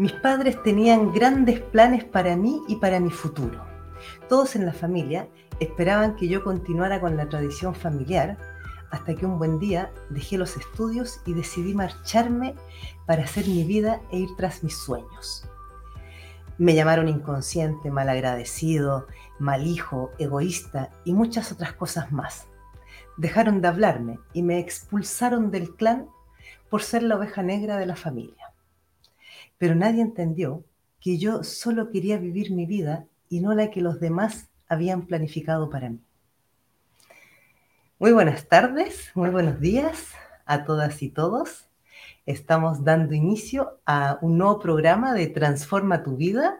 Mis padres tenían grandes planes para mí y para mi futuro. Todos en la familia esperaban que yo continuara con la tradición familiar hasta que un buen día dejé los estudios y decidí marcharme para hacer mi vida e ir tras mis sueños. Me llamaron inconsciente, malagradecido, mal hijo, egoísta y muchas otras cosas más. Dejaron de hablarme y me expulsaron del clan por ser la oveja negra de la familia. Pero nadie entendió que yo solo quería vivir mi vida y no la que los demás habían planificado para mí. Muy buenas tardes, muy buenos días a todas y todos. Estamos dando inicio a un nuevo programa de Transforma tu vida.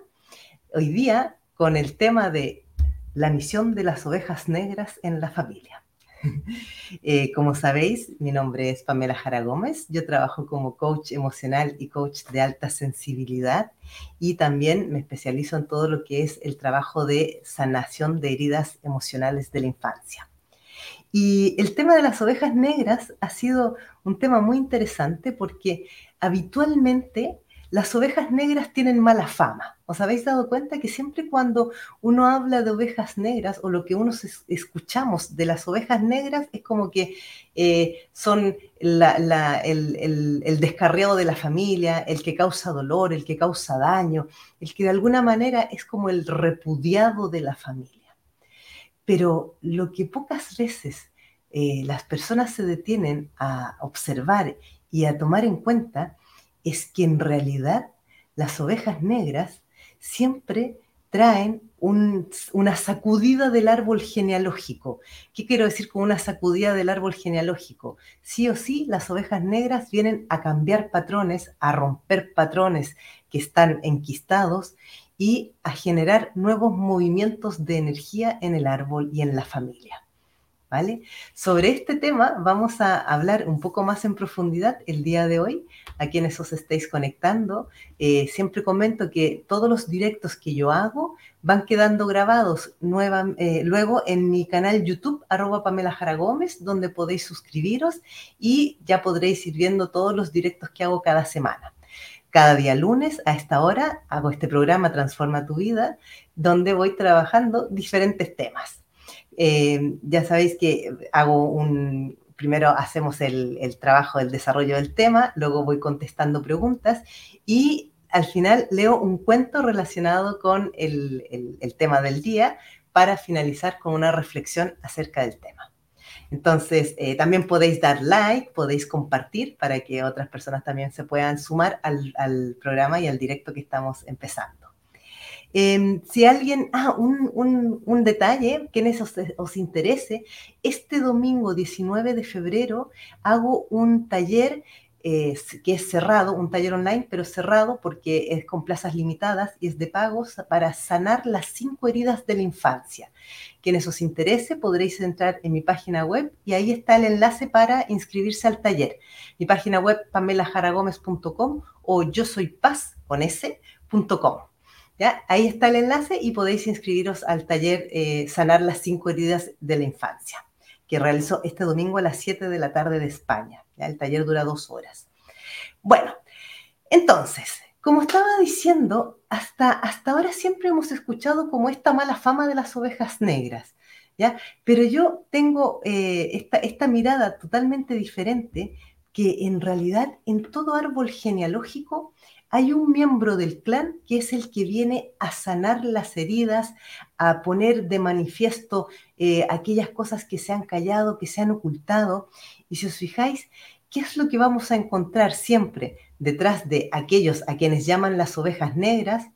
Hoy día con el tema de la misión de las ovejas negras en la familia. Eh, como sabéis, mi nombre es Pamela Jara Gómez. Yo trabajo como coach emocional y coach de alta sensibilidad y también me especializo en todo lo que es el trabajo de sanación de heridas emocionales de la infancia. Y el tema de las ovejas negras ha sido un tema muy interesante porque habitualmente las ovejas negras tienen mala fama. ¿Os habéis dado cuenta que siempre cuando uno habla de ovejas negras o lo que uno escuchamos de las ovejas negras es como que eh, son el, el, descarriado de la familia, el que causa dolor, el que causa daño, el que de alguna manera es como el repudiado de la familia. Pero lo que pocas veces eh, las personas se detienen a observar y a tomar en cuenta es que en realidad las ovejas negras siempre traen una sacudida del árbol genealógico. ¿Qué quiero decir con una sacudida del árbol genealógico? Sí o sí, las ovejas negras vienen a cambiar patrones, a romper patrones que están enquistados y a generar nuevos movimientos de energía en el árbol y en la familia. Sobre este tema vamos a hablar un poco más en profundidad el día de hoy. A quienes os estéis conectando, eh, siempre comento que todos los directos que yo hago van quedando grabados eh, luego en mi canal YouTube, arroba Pamela Jara Gómez, donde podéis suscribiros y ya podréis ir viendo todos los directos que hago cada semana. Cada día lunes a esta hora hago este programa Transforma tu vida, donde voy trabajando diferentes temas. Eh, ya sabéis que primero hacemos el, trabajo del desarrollo del tema, luego voy contestando preguntas y al final leo un cuento relacionado con el, tema del día para finalizar con una reflexión acerca del tema. Entonces, eh, también podéis dar like, podéis compartir para que otras personas también se puedan sumar al, programa y al directo que estamos empezando. Em, si alguien, ah, un, detalle, quienes os, os interese, este domingo 19 de febrero hago un taller que es cerrado, un taller online, pero cerrado porque es con plazas limitadas y es de pagos para sanar las cinco heridas de la infancia. Quienes os interese podréis entrar en mi página web y ahí está el enlace para inscribirse al taller. Mi página web pamelajaragomez.com o yo soy paz con Ahí está el enlace y podéis inscribiros al taller eh, Sanar las cinco heridas de la infancia, que realizó este domingo a las 7 de la tarde de España. El taller dura dos horas. Bueno, entonces, como estaba diciendo, hasta, hasta ahora siempre hemos escuchado como esta mala fama de las ovejas negras, ¿ya? Pero yo tengo eh, esta, esta mirada totalmente diferente que en realidad en todo árbol genealógico hay un miembro del clan que es el que viene a sanar las heridas, a poner de manifiesto eh, aquellas cosas que se han callado, que se han ocultado. Y si os fijáis, ¿qué es lo que vamos a encontrar siempre detrás de aquellos a quienes llaman las ovejas negras?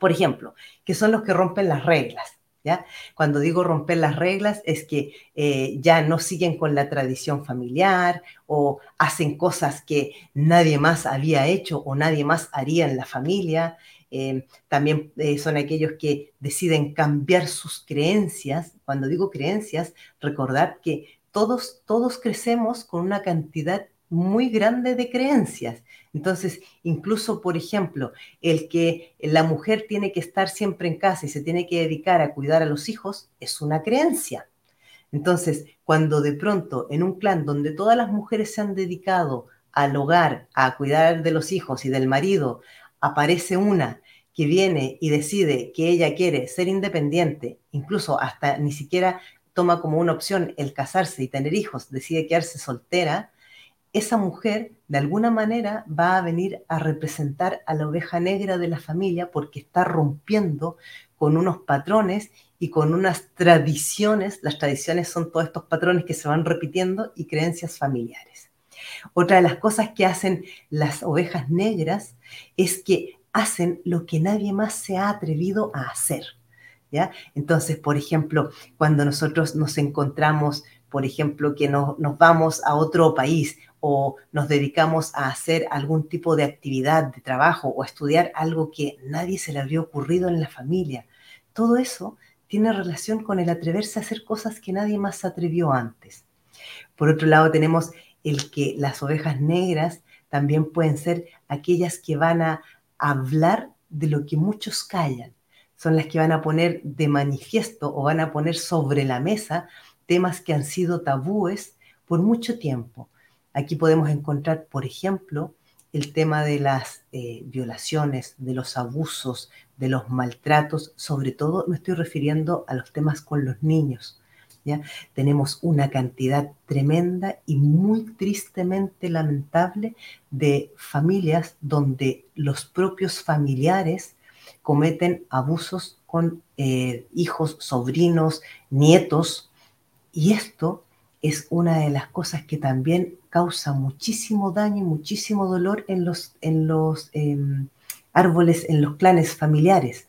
Por ejemplo, que son los que rompen las reglas. ¿Ya? Cuando digo romper las reglas es que eh, ya no siguen con la tradición familiar o hacen cosas que nadie más había hecho o nadie más haría en la familia. Eh, también eh, son aquellos que deciden cambiar sus creencias. Cuando digo creencias, recordad que todos, todos crecemos con una cantidad muy grande de creencias. Entonces, incluso, por ejemplo, el que la mujer tiene que estar siempre en casa y se tiene que dedicar a cuidar a los hijos es una creencia. Entonces, cuando de pronto en un clan donde todas las mujeres se han dedicado al hogar, a cuidar de los hijos y del marido, aparece una que viene y decide que ella quiere ser independiente, incluso hasta ni siquiera toma como una opción el casarse y tener hijos, decide quedarse soltera, esa mujer de alguna manera va a venir a representar a la oveja negra de la familia porque está rompiendo con unos patrones y con unas tradiciones. Las tradiciones son todos estos patrones que se van repitiendo y creencias familiares. Otra de las cosas que hacen las ovejas negras es que hacen lo que nadie más se ha atrevido a hacer. ¿ya? Entonces, por ejemplo, cuando nosotros nos encontramos, por ejemplo, que nos, nos vamos a otro país o nos dedicamos a hacer algún tipo de actividad de trabajo o a estudiar algo que nadie se le habría ocurrido en la familia, todo eso tiene relación con el atreverse a hacer cosas que nadie más se atrevió antes. Por otro lado, tenemos el que las ovejas negras también pueden ser aquellas que van a hablar de lo que muchos callan. Son las que van a poner de manifiesto o van a poner sobre la mesa temas que han sido tabúes por mucho tiempo. Aquí podemos encontrar, por ejemplo, el tema de las eh, violaciones, de los abusos, de los maltratos, sobre todo me estoy refiriendo a los temas con los niños. ¿ya? Tenemos una cantidad tremenda y muy tristemente lamentable de familias donde los propios familiares cometen abusos con eh, hijos, sobrinos, nietos, y esto es una de las cosas que también causa muchísimo daño y muchísimo dolor en los, en los em, árboles, en los clanes familiares.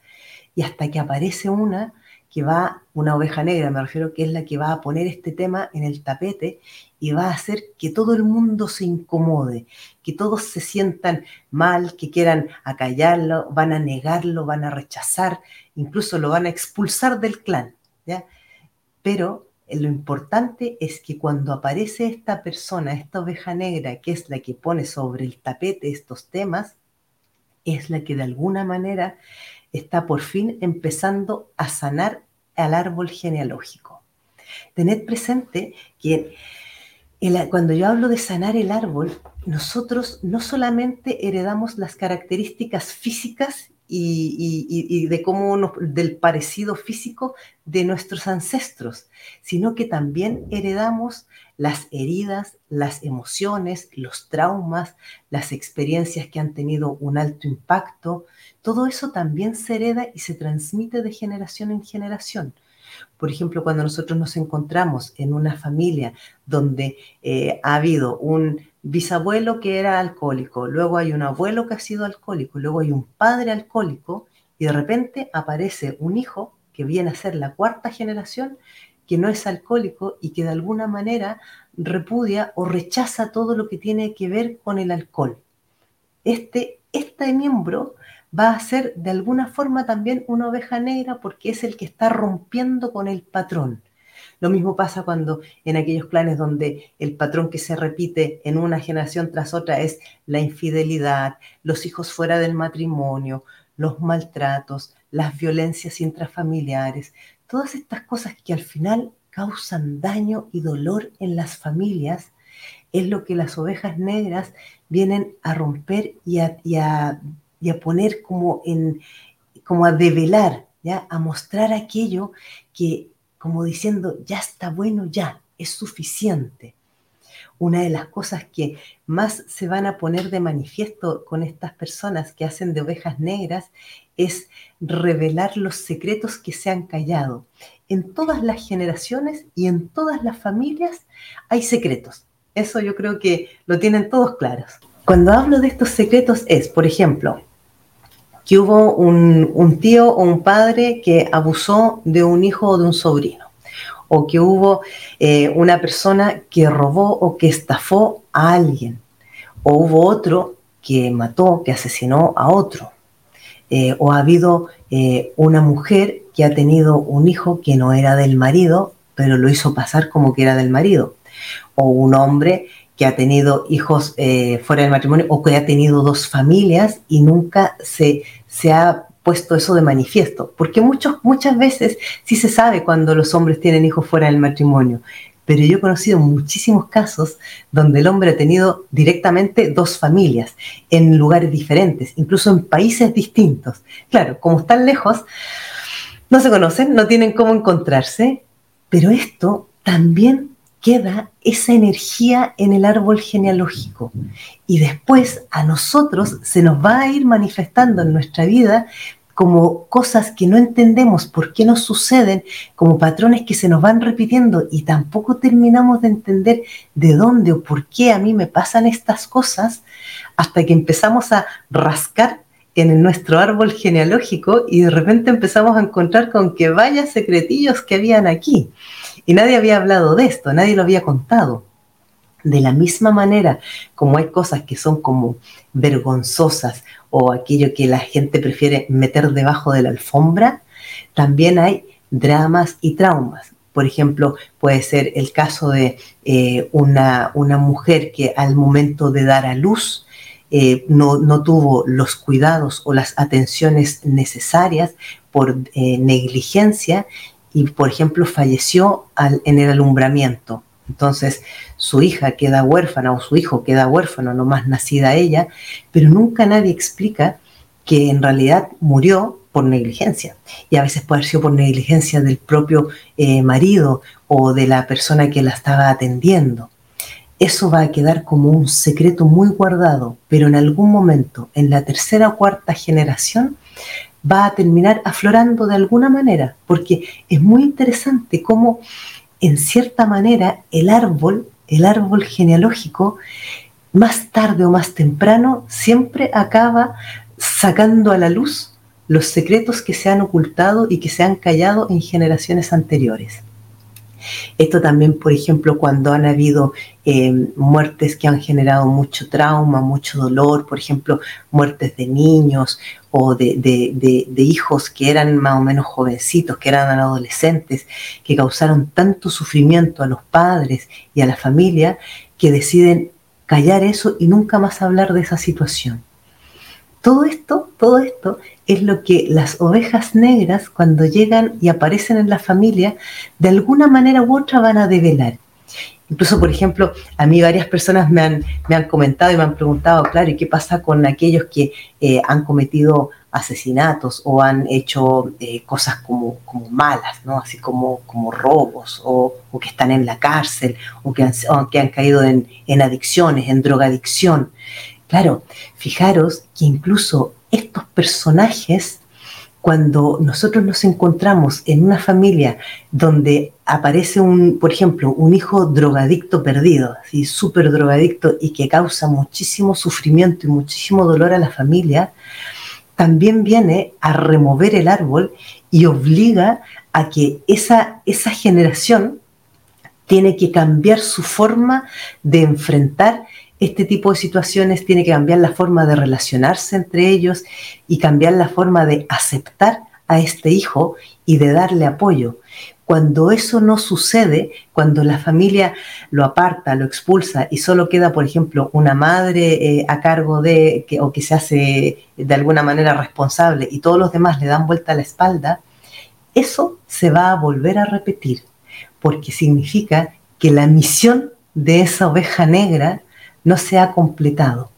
Y hasta que aparece una que va, una oveja negra me refiero, que es la que va a poner este tema en el tapete y va a hacer que todo el mundo se incomode, que todos se sientan mal, que quieran acallarlo, van a negarlo, van a rechazar, incluso lo van a expulsar del clan. ¿ya? Pero lo importante es que cuando aparece esta persona, esta oveja negra, que es la que pone sobre el tapete estos temas, es la que de alguna manera está por fin empezando a sanar al árbol genealógico. Tened presente que cuando yo hablo de sanar el árbol, nosotros no solamente heredamos las características físicas y, de cómo del parecido físico de nuestros ancestros, sino que también heredamos las heridas, las emociones, los traumas, las experiencias que han tenido un alto impacto, todo eso también se hereda y se transmite de generación en generación. Por ejemplo, cuando nosotros nos encontramos en una familia donde eh, ha habido un bisabuelo que era alcohólico, luego hay un abuelo que ha sido alcohólico, luego hay un padre alcohólico y de repente aparece un hijo que viene a ser la cuarta generación que no es alcohólico y que de alguna manera repudia o rechaza todo lo que tiene que ver con el alcohol. Este, este miembro va a ser de alguna forma también una oveja negra porque es el que está rompiendo con el patrón. Lo mismo pasa cuando en aquellos planes donde el patrón que se repite en una generación tras otra es la infidelidad, los hijos fuera del matrimonio, los maltratos, las violencias intrafamiliares, todas estas cosas que al final causan daño y dolor en las familias, es lo que las ovejas negras vienen a romper y a, poner como, como a develar, ¿ya? a mostrar aquello que, como diciendo, ya está bueno, ya, es suficiente. Una de las cosas que más se van a poner de manifiesto con estas personas que hacen de ovejas negras es revelar los secretos que se han callado. En todas las generaciones y en todas las familias hay secretos. Eso yo creo que lo tienen todos claros. Cuando hablo de estos secretos es, por ejemplo, que hubo un, tío o un padre que abusó de un hijo o de un sobrino, o que hubo eh, una persona que robó o que estafó a alguien, o hubo otro que mató, que asesinó a otro, eh, o ha habido eh, una mujer que ha tenido un hijo que no era del marido, pero lo hizo pasar como que era del marido, o un hombre que ha tenido hijos eh, fuera del matrimonio o que ha tenido dos familias y nunca se, se ha puesto eso de manifiesto, porque muchos, muchas veces sí se sabe cuando los hombres tienen hijos fuera del matrimonio, pero yo he conocido muchísimos casos donde el hombre ha tenido directamente dos familias en lugares diferentes, incluso en países distintos. Claro, como están lejos, no se conocen, no tienen cómo encontrarse, pero esto también queda esa energía en el árbol genealógico. Y después a nosotros se nos va a ir manifestando en nuestra vida como cosas que no entendemos por qué nos suceden, como patrones que se nos van repitiendo y tampoco terminamos de entender de dónde o por qué a mí me pasan estas cosas, hasta que empezamos a rascar en nuestro árbol genealógico y de repente empezamos a encontrar con que vaya secretillos que habían aquí. Y nadie había hablado de esto, nadie lo había contado. De la misma manera como hay cosas que son como vergonzosas o aquello que la gente prefiere meter debajo de la alfombra, también hay dramas y traumas. Por ejemplo, puede ser el caso de eh, una, mujer que al momento de dar a luz eh, no, no, tuvo los cuidados o las atenciones necesarias por eh, negligencia y, por ejemplo, falleció en el alumbramiento. Entonces, su hija queda huérfana o su hijo queda huérfano, nomás nacida ella, pero nunca nadie explica que en realidad murió por negligencia. Y a veces puede haber sido por negligencia del propio eh, marido o de la persona que la estaba atendiendo. Eso va a quedar como un secreto muy guardado, pero en algún momento, en la tercera o cuarta generación, va a terminar aflorando de alguna manera, porque es muy interesante cómo, en cierta manera, el árbol, el árbol genealógico, más tarde o más temprano, siempre acaba sacando a la luz los secretos que se han ocultado y que se han callado en generaciones anteriores. Esto también, por ejemplo, cuando han habido eh, muertes que han generado mucho trauma, mucho dolor, por ejemplo, muertes de niños o de, de, hijos que eran más o menos jovencitos, que eran adolescentes, que causaron tanto sufrimiento a los padres y a la familia, que deciden callar eso y nunca más hablar de esa situación. Todo esto, todo esto es lo que las ovejas negras cuando llegan y aparecen en la familia, de alguna manera u otra van a develar. Incluso, por ejemplo, a mí varias personas me han, me han comentado y me han preguntado, claro, ¿y qué pasa con aquellos que eh, han cometido asesinatos o han hecho eh, cosas como, como malas, ¿no? así como, como robos o, que están en la cárcel o que han, que han caído en, en adicciones, en drogadicción? Claro, fijaros que incluso estos personajes, cuando nosotros nos encontramos en una familia donde aparece un, por ejemplo, un hijo drogadicto perdido, así súper drogadicto y que causa muchísimo sufrimiento y muchísimo dolor a la familia, también viene a remover el árbol y obliga a que esa, esa generación tiene que cambiar su forma de enfrentar este tipo de situaciones tiene que cambiar la forma de relacionarse entre ellos y cambiar la forma de aceptar a este hijo y de darle apoyo. Cuando eso no sucede, cuando la familia lo aparta, lo expulsa y solo queda, por ejemplo, una madre eh, a cargo de, que, o que se hace de alguna manera responsable y todos los demás le dan vuelta a la espalda, eso se va a volver a repetir, porque significa que la misión de esa oveja negra no se ha completado.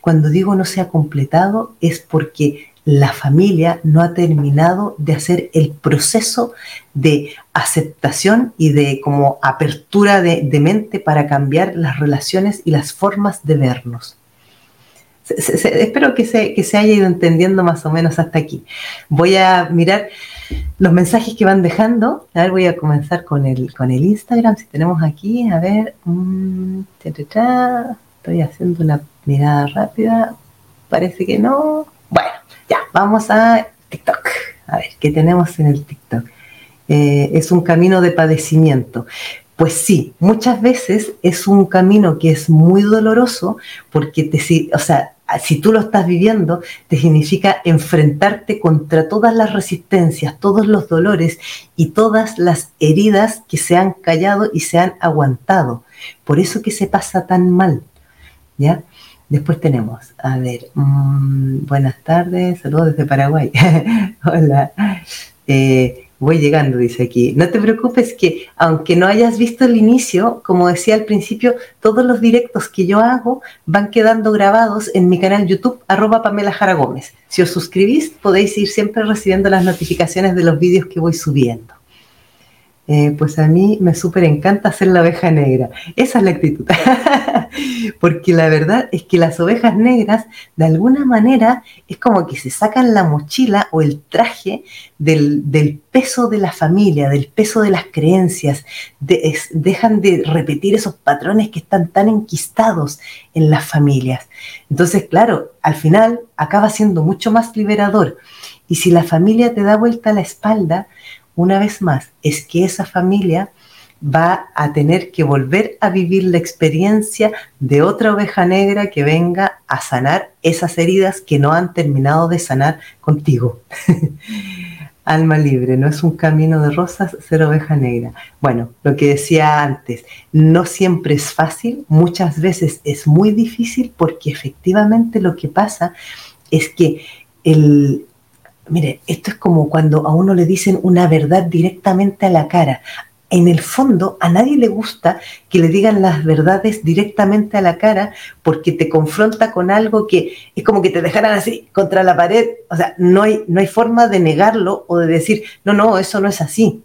Cuando digo no se ha completado es porque la familia no ha terminado de hacer el proceso de aceptación y de como apertura de, mente para cambiar las relaciones y las formas de vernos. espero que se, que se haya ido entendiendo más o menos hasta aquí. Voy a mirar los mensajes que van dejando. A ver, voy a comenzar con el, con el Instagram, si tenemos aquí, a ver, mm, estoy haciendo una mirada rápida, parece que no. Bueno, ya, vamos a TikTok. A ver, ¿qué tenemos en el TikTok? Eh, es un camino de padecimiento. Pues sí, muchas veces es un camino que es muy doloroso porque te, o sea, si tú lo estás viviendo, te significa enfrentarte contra todas las resistencias, todos los dolores y todas las heridas que se han callado y se han aguantado. Por eso que se pasa tan mal. ¿Ya? Después tenemos, a ver, mm, buenas tardes, saludos desde Paraguay. Hola. Eh, Voy llegando, dice aquí. No te preocupes que aunque no hayas visto el inicio, como decía al principio, todos los directos que yo hago van quedando grabados en mi canal YouTube, arroba Pamela Jara Gómez. Si os suscribís, podéis ir siempre recibiendo las notificaciones de los vídeos que voy subiendo. Eh, pues a mí me súper encanta ser la oveja negra. Esa es la actitud. Porque la verdad es que las ovejas negras, de alguna manera, es como que se sacan la mochila o el traje del, peso de la familia, del peso de las creencias, dejan de repetir esos patrones que están tan enquistados en las familias. Entonces, claro, al final acaba siendo mucho más liberador. Y si la familia te da vuelta la espalda, una vez más, es que esa familia va a tener que volver a vivir la experiencia de otra oveja negra que venga a sanar esas heridas que no han terminado de sanar contigo. Alma libre, no es un camino de rosas ser oveja negra. Bueno, lo que decía antes, no siempre es fácil, muchas veces es muy difícil porque efectivamente lo que pasa es que el, Mire, esto es como cuando a uno le dicen una verdad directamente a la cara. En el fondo, a nadie le gusta que le digan las verdades directamente a la cara porque te confronta con algo que es como que te dejaran así contra la pared. O sea, no hay, no hay forma de negarlo o de decir, no, no, eso no es así.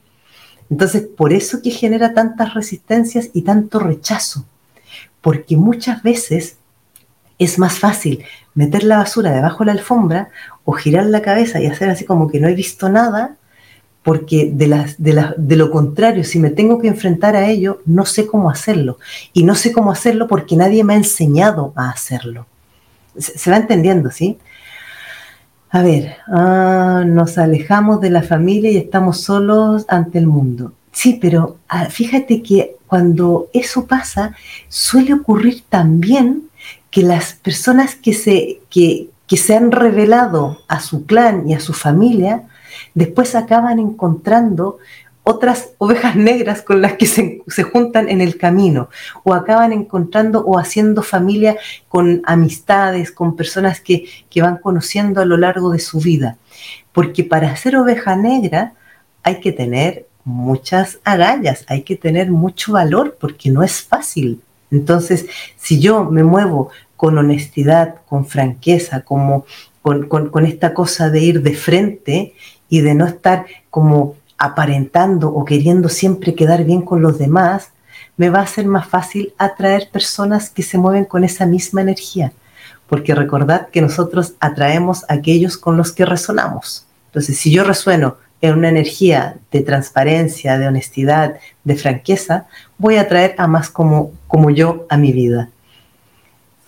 Entonces, por eso que genera tantas resistencias y tanto rechazo. Porque muchas veces es más fácil meter la basura debajo de la alfombra o girar la cabeza y hacer así como que no he visto nada, porque de, las, de, de, lo contrario, si me tengo que enfrentar a ello, no sé cómo hacerlo. Y no sé cómo hacerlo porque nadie me ha enseñado a hacerlo. Se, va entendiendo, ¿sí? A ver, ah, nos alejamos de la familia y estamos solos ante el mundo. Sí, pero ah, fíjate que cuando eso pasa, suele ocurrir también que las personas que se, que, se han revelado a su clan y a su familia, después acaban encontrando otras ovejas negras con las que se, juntan en el camino, o acaban encontrando o haciendo familia con amistades, con personas que, que, van conociendo a lo largo de su vida. Porque para ser oveja negra hay que tener muchas agallas, hay que tener mucho valor, porque no es fácil. Entonces, si yo me muevo con honestidad, con franqueza, como con, esta cosa de ir de frente y de no estar como aparentando o queriendo siempre quedar bien con los demás, me va a ser más fácil atraer personas que se mueven con esa misma energía. Porque recordad que nosotros atraemos a aquellos con los que resonamos. Entonces, si yo resueno en una energía de transparencia, de honestidad, de franqueza, voy a atraer a más como, como yo a mi vida.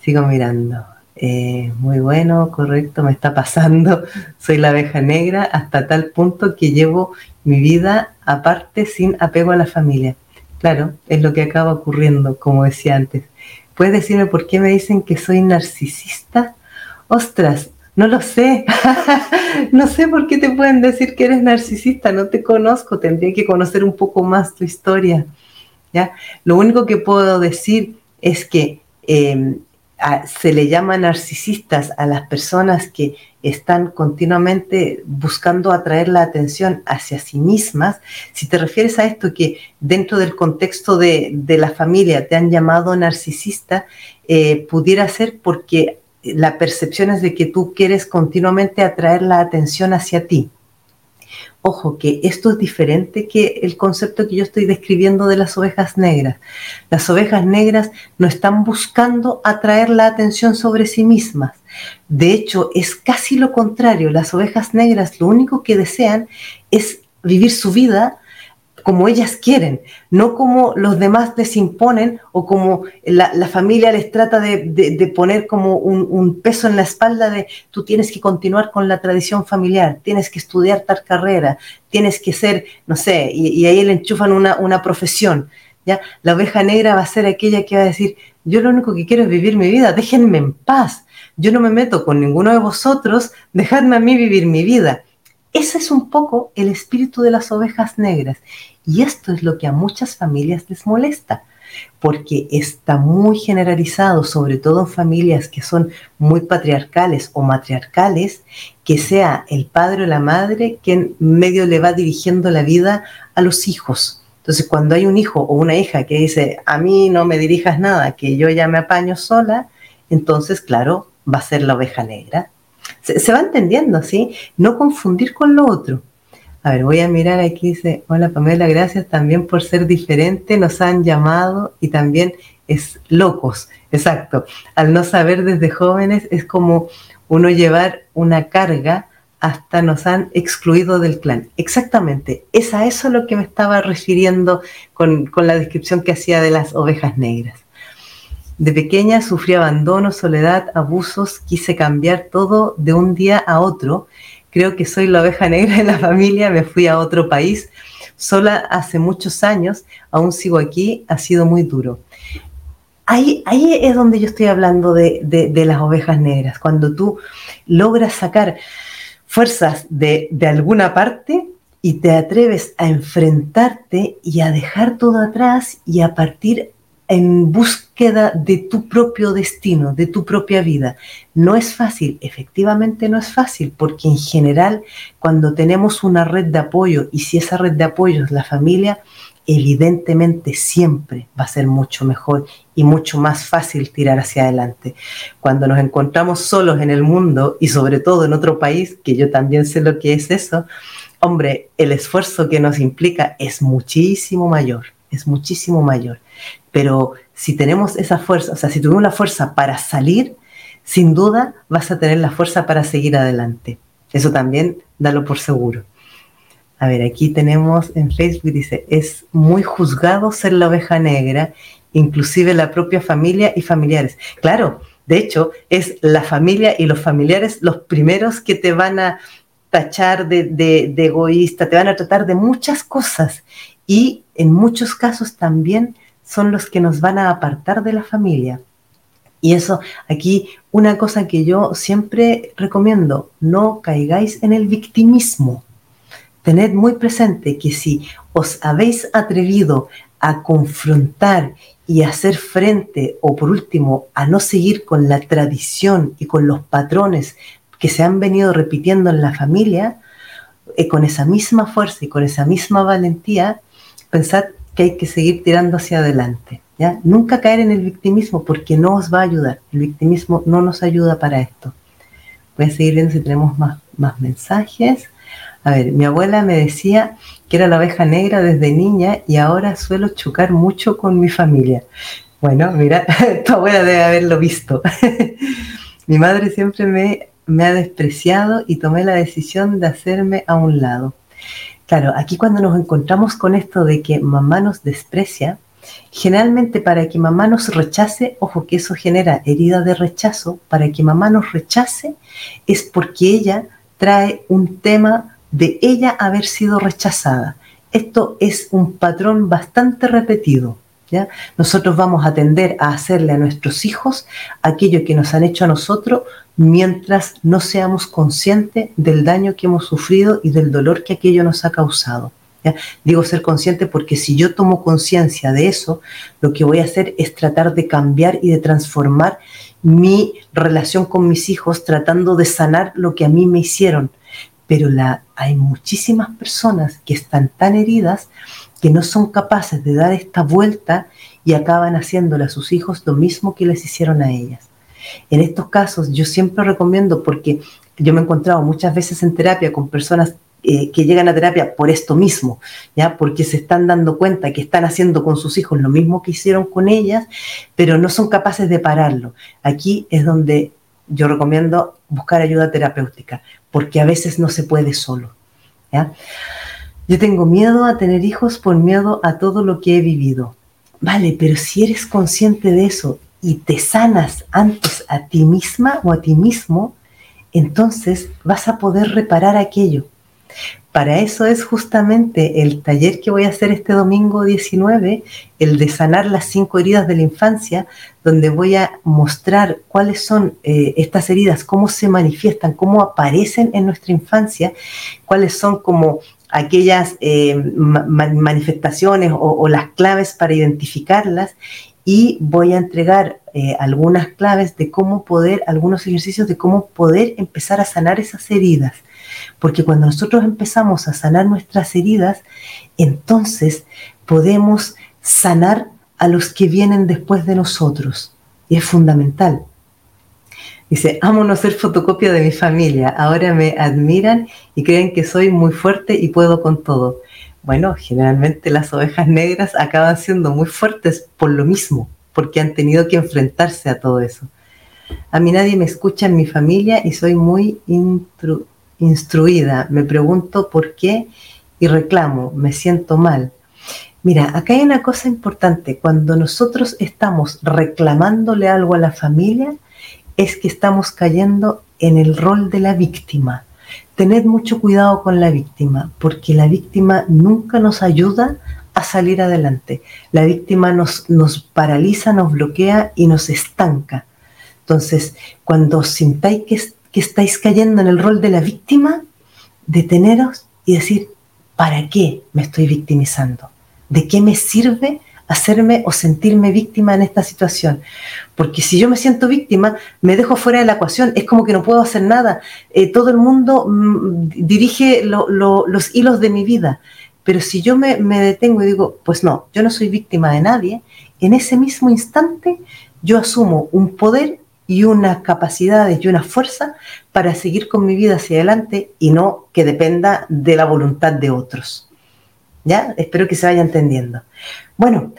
Sigo mirando. Eh, muy bueno, correcto, me está pasando. Soy la abeja negra hasta tal punto que llevo mi vida aparte sin apego a la familia. Claro, es lo que acaba ocurriendo, como decía antes. ¿Puedes decirme por qué me dicen que soy narcisista? Ostras, no lo sé. no sé por qué te pueden decir que eres narcisista. No te conozco. Tendría que conocer un poco más tu historia. ¿ya? Lo único que puedo decir es que se le llama narcisistas a las personas que están continuamente buscando atraer la atención hacia sí mismas, si te refieres a esto que dentro del contexto de, la familia te han llamado narcisista, eh, pudiera ser porque la percepción es de que tú quieres continuamente atraer la atención hacia ti. Ojo, que esto es diferente que el concepto que yo estoy describiendo de las ovejas negras. Las ovejas negras no están buscando atraer la atención sobre sí mismas. De hecho, es casi lo contrario. Las ovejas negras lo único que desean es vivir su vida como ellas quieren, no como los demás les imponen o como la, familia les trata de, poner como un, peso en la espalda de tú tienes que continuar con la tradición familiar, tienes que estudiar tal carrera, tienes que ser, no sé, y, ahí le enchufan una, una profesión. ¿ya? La oveja negra va a ser aquella que va a decir, yo lo único que quiero es vivir mi vida, déjenme en paz, yo no me meto con ninguno de vosotros, dejadme a mí vivir mi vida. Ese es un poco el espíritu de las ovejas negras. Y esto es lo que a muchas familias les molesta, porque está muy generalizado, sobre todo en familias que son muy patriarcales o matriarcales, que sea el padre o la madre quien medio le va dirigiendo la vida a los hijos. Entonces, cuando hay un hijo o una hija que dice, a mí no me dirijas nada, que yo ya me apaño sola, entonces, claro, va a ser la oveja negra. Se, va entendiendo, ¿sí? No confundir con lo otro. A ver, voy a mirar aquí, dice, hola Pamela, gracias también por ser diferente, nos han llamado y también es locos, exacto. Al no saber desde jóvenes es como uno llevar una carga hasta nos han excluido del clan. Exactamente, es a eso lo que me estaba refiriendo con, con la descripción que hacía de las ovejas negras. De pequeña sufrí abandono, soledad, abusos, quise cambiar todo de un día a otro. Creo que soy la oveja negra de la familia, me fui a otro país sola hace muchos años, aún sigo aquí, ha sido muy duro. Ahí, ahí es donde yo estoy hablando de, de, las ovejas negras, cuando tú logras sacar fuerzas de, de alguna parte y te atreves a enfrentarte y a dejar todo atrás y a partir en búsqueda de tu propio destino, de tu propia vida. No es fácil, efectivamente no es fácil, porque en general cuando tenemos una red de apoyo y si esa red de apoyo es la familia, evidentemente siempre va a ser mucho mejor y mucho más fácil tirar hacia adelante. Cuando nos encontramos solos en el mundo y sobre todo en otro país, que yo también sé lo que es eso, hombre, el esfuerzo que nos implica es muchísimo mayor, es muchísimo mayor. Pero si tenemos esa fuerza, o sea, si tuvimos la fuerza para salir, sin duda vas a tener la fuerza para seguir adelante. Eso también dalo por seguro. A ver, aquí tenemos en Facebook, dice, es muy juzgado ser la oveja negra, inclusive la propia familia y familiares. Claro, de hecho, es la familia y los familiares los primeros que te van a tachar de, de egoísta, te van a tratar de muchas cosas y en muchos casos también son los que nos van a apartar de la familia. Y eso, aquí una cosa que yo siempre recomiendo, no caigáis en el victimismo. Tened muy presente que si os habéis atrevido a confrontar y hacer frente, o por último, a no seguir con la tradición y con los patrones que se han venido repitiendo en la familia, eh, con esa misma fuerza y con esa misma valentía, pensad que hay que seguir tirando hacia adelante. ¿ya? Nunca caer en el victimismo porque no os va a ayudar. El victimismo no nos ayuda para esto. Voy a seguir viendo si tenemos más, más mensajes. A ver, mi abuela me decía que era la oveja negra desde niña y ahora suelo chocar mucho con mi familia. Bueno, mira, tu abuela debe haberlo visto. mi madre siempre me, me ha despreciado y tomé la decisión de hacerme a un lado. Claro, aquí cuando nos encontramos con esto de que mamá nos desprecia, generalmente para que mamá nos rechace, ojo que eso genera herida de rechazo, para que mamá nos rechace es porque ella trae un tema de ella haber sido rechazada. Esto es un patrón bastante repetido. Nosotros vamos a tender a hacerle a nuestros hijos aquello que nos han hecho a nosotros mientras no seamos conscientes del daño que hemos sufrido y del dolor que aquello nos ha causado. Digo ser consciente porque si yo tomo conciencia de eso, lo que voy a hacer es tratar de cambiar y de transformar mi relación con mis hijos, tratando de sanar lo que a mí me hicieron. Pero la, hay muchísimas personas que están tan heridas que no son capaces de dar esta vuelta y acaban haciéndole a sus hijos lo mismo que les hicieron a ellas. En estos casos yo siempre recomiendo, porque yo me he encontrado muchas veces en terapia con personas eh, que llegan a terapia por esto mismo, ¿ya? Porque se están dando cuenta que están haciendo con sus hijos lo mismo que hicieron con ellas, pero no son capaces de pararlo. Aquí es donde yo recomiendo buscar ayuda terapéutica, porque a veces no se puede solo. Yo tengo miedo a tener hijos por miedo a todo lo que he vivido. Vale, pero si eres consciente de eso y te sanas antes a ti misma o a ti mismo, entonces vas a poder reparar aquello. Para eso es justamente el taller que voy a hacer este domingo 19, el de sanar las cinco heridas de la infancia, donde voy a mostrar cuáles son eh, estas heridas, cómo se manifiestan, cómo aparecen en nuestra infancia, cuáles son como aquellas eh, manifestaciones o, las claves para identificarlas y voy a entregar eh, algunas claves de cómo poder, algunos ejercicios de cómo poder empezar a sanar esas heridas. Porque cuando nosotros empezamos a sanar nuestras heridas, entonces podemos sanar a los que vienen después de nosotros. Y es fundamental. Dice, amo no ser fotocopia de mi familia. Ahora me admiran y creen que soy muy fuerte y puedo con todo. Bueno, generalmente las ovejas negras acaban siendo muy fuertes por lo mismo, porque han tenido que enfrentarse a todo eso. A mí nadie me escucha en mi familia y soy muy instruida. Me pregunto por qué y reclamo, me siento mal. Mira, acá hay una cosa importante. Cuando nosotros estamos reclamándole algo a la familia, es que estamos cayendo en el rol de la víctima. Tened mucho cuidado con la víctima, porque la víctima nunca nos ayuda a salir adelante. La víctima nos, nos paraliza, nos bloquea y nos estanca. Entonces, cuando sintáis que, que estáis cayendo en el rol de la víctima, deteneros y decir, ¿para qué me estoy victimizando? ¿De qué me sirve hacerme o sentirme víctima en esta situación. Porque si yo me siento víctima, me dejo fuera de la ecuación, es como que no puedo hacer nada. Eh, todo el mundo mm, dirige los hilos de mi vida. Pero si yo me, me detengo y digo, pues no, yo no soy víctima de nadie, en ese mismo instante yo asumo un poder y unas capacidades y una fuerza para seguir con mi vida hacia adelante y no que dependa de la voluntad de otros. ¿Ya? Espero que se vaya entendiendo. Bueno,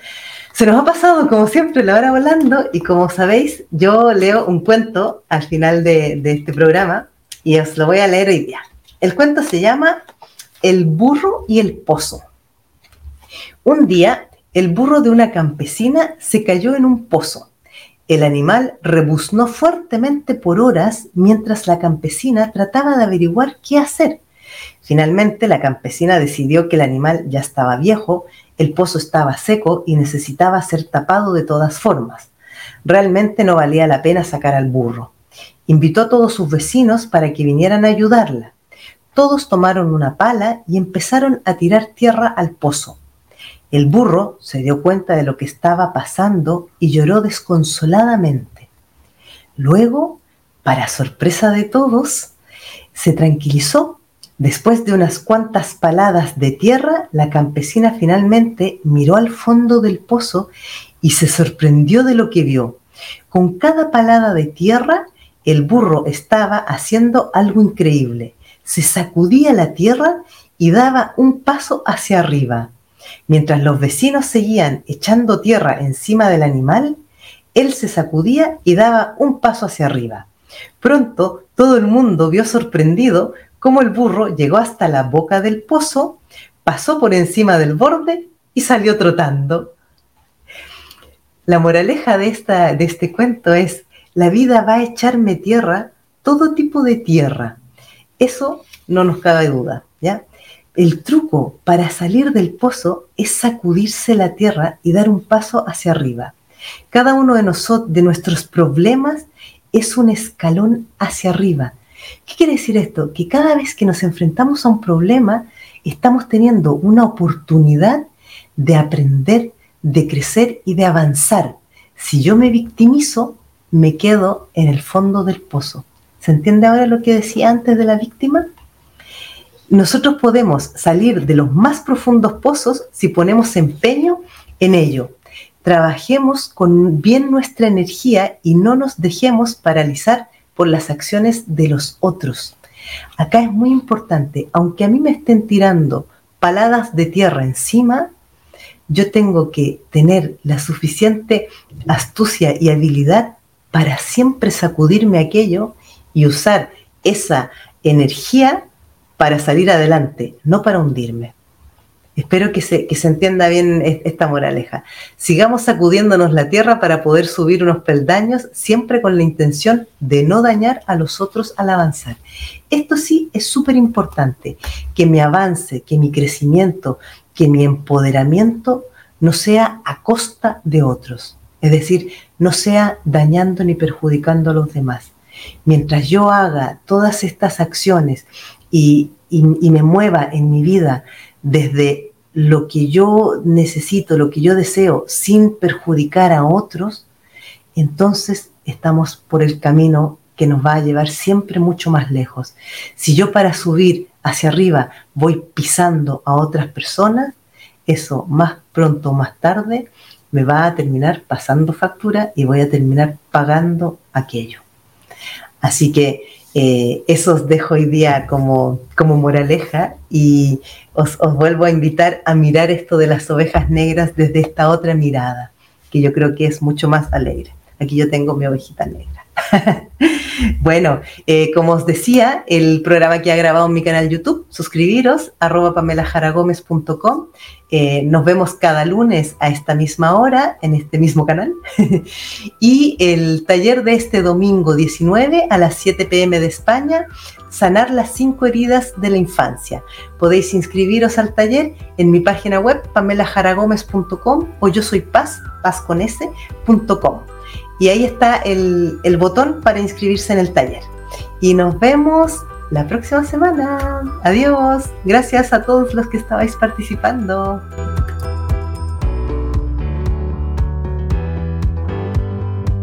se nos ha pasado como siempre la hora volando y como sabéis, yo leo un cuento al final de, este programa y os lo voy a leer hoy día. El cuento se llama El burro y el pozo. Un día, el burro de una campesina se cayó en un pozo. El animal rebuznó fuertemente por horas mientras la campesina trataba de averiguar qué hacer. Finalmente, la campesina decidió que el animal ya estaba viejo el pozo estaba seco y necesitaba ser tapado de todas formas. Realmente no valía la pena sacar al burro. Invitó a todos sus vecinos para que vinieran a ayudarla. Todos tomaron una pala y empezaron a tirar tierra al pozo. El burro se dio cuenta de lo que estaba pasando y lloró desconsoladamente. Luego, para sorpresa de todos, se tranquilizó Después de unas cuantas paladas de tierra, la campesina finalmente miró al fondo del pozo y se sorprendió de lo que vio. Con cada palada de tierra, el burro estaba haciendo algo increíble. Se sacudía la tierra y daba un paso hacia arriba. Mientras los vecinos seguían echando tierra encima del animal, él se sacudía y daba un paso hacia arriba. Pronto todo el mundo vio sorprendido cómo el burro llegó hasta la boca del pozo, pasó por encima del borde y salió trotando. La moraleja de, esta, de este cuento es, la vida va a echarme tierra, todo tipo de tierra. Eso no nos cabe duda, ¿ya? El truco para salir del pozo es sacudirse la tierra y dar un paso hacia arriba. Cada uno de nosotros, de nuestros problemas, es un escalón hacia arriba. ¿Qué quiere decir esto? Que cada vez que nos enfrentamos a un problema, estamos teniendo una oportunidad de aprender, de crecer y de avanzar. Si yo me victimizo, me quedo en el fondo del pozo. ¿Se entiende ahora lo que decía antes de la víctima? Nosotros podemos salir de los más profundos pozos si ponemos empeño en ello. Trabajemos con bien nuestra energía y no nos dejemos paralizar por las acciones de los otros. Acá es muy importante, aunque a mí me estén tirando paladas de tierra encima, yo tengo que tener la suficiente astucia y habilidad para siempre sacudirme aquello y usar esa energía para salir adelante, no para hundirme. Espero que se, que se entienda bien esta moraleja. Sigamos sacudiéndonos la tierra para poder subir unos peldaños, siempre con la intención de no dañar a los otros al avanzar. Esto sí es súper importante, que mi avance, que mi crecimiento, que mi empoderamiento no sea a costa de otros. Es decir, no sea dañando ni perjudicando a los demás. Mientras yo haga todas estas acciones y y me mueva en mi vida desde lo que yo necesito, lo que yo deseo, sin perjudicar a otros, entonces estamos por el camino que nos va a llevar siempre mucho más lejos. Si yo para subir hacia arriba voy pisando a otras personas, eso más pronto o más tarde me va a terminar pasando factura y voy a terminar pagando aquello. Así que eh, eso os dejo hoy día como, como moraleja y os, os vuelvo a invitar a mirar esto de las ovejas negras desde esta otra mirada, que yo creo que es mucho más alegre. Aquí yo tengo mi ovejita negra. bueno, eh, como os decía, el programa que ha grabado en mi canal YouTube, suscribiros, arroba pamelajaragomez.com. Eh, nos vemos cada lunes a esta misma hora en este mismo canal. y el taller de este domingo 19 a las 7 pm de España, sanar las cinco heridas de la infancia. Podéis inscribiros al taller en mi página web pamelajaragomez.com o yo soy paz, paz con s.com y ahí está el botón para inscribirse en el taller. Y nos vemos la próxima semana. Adiós. Gracias a todos los que estabais participando.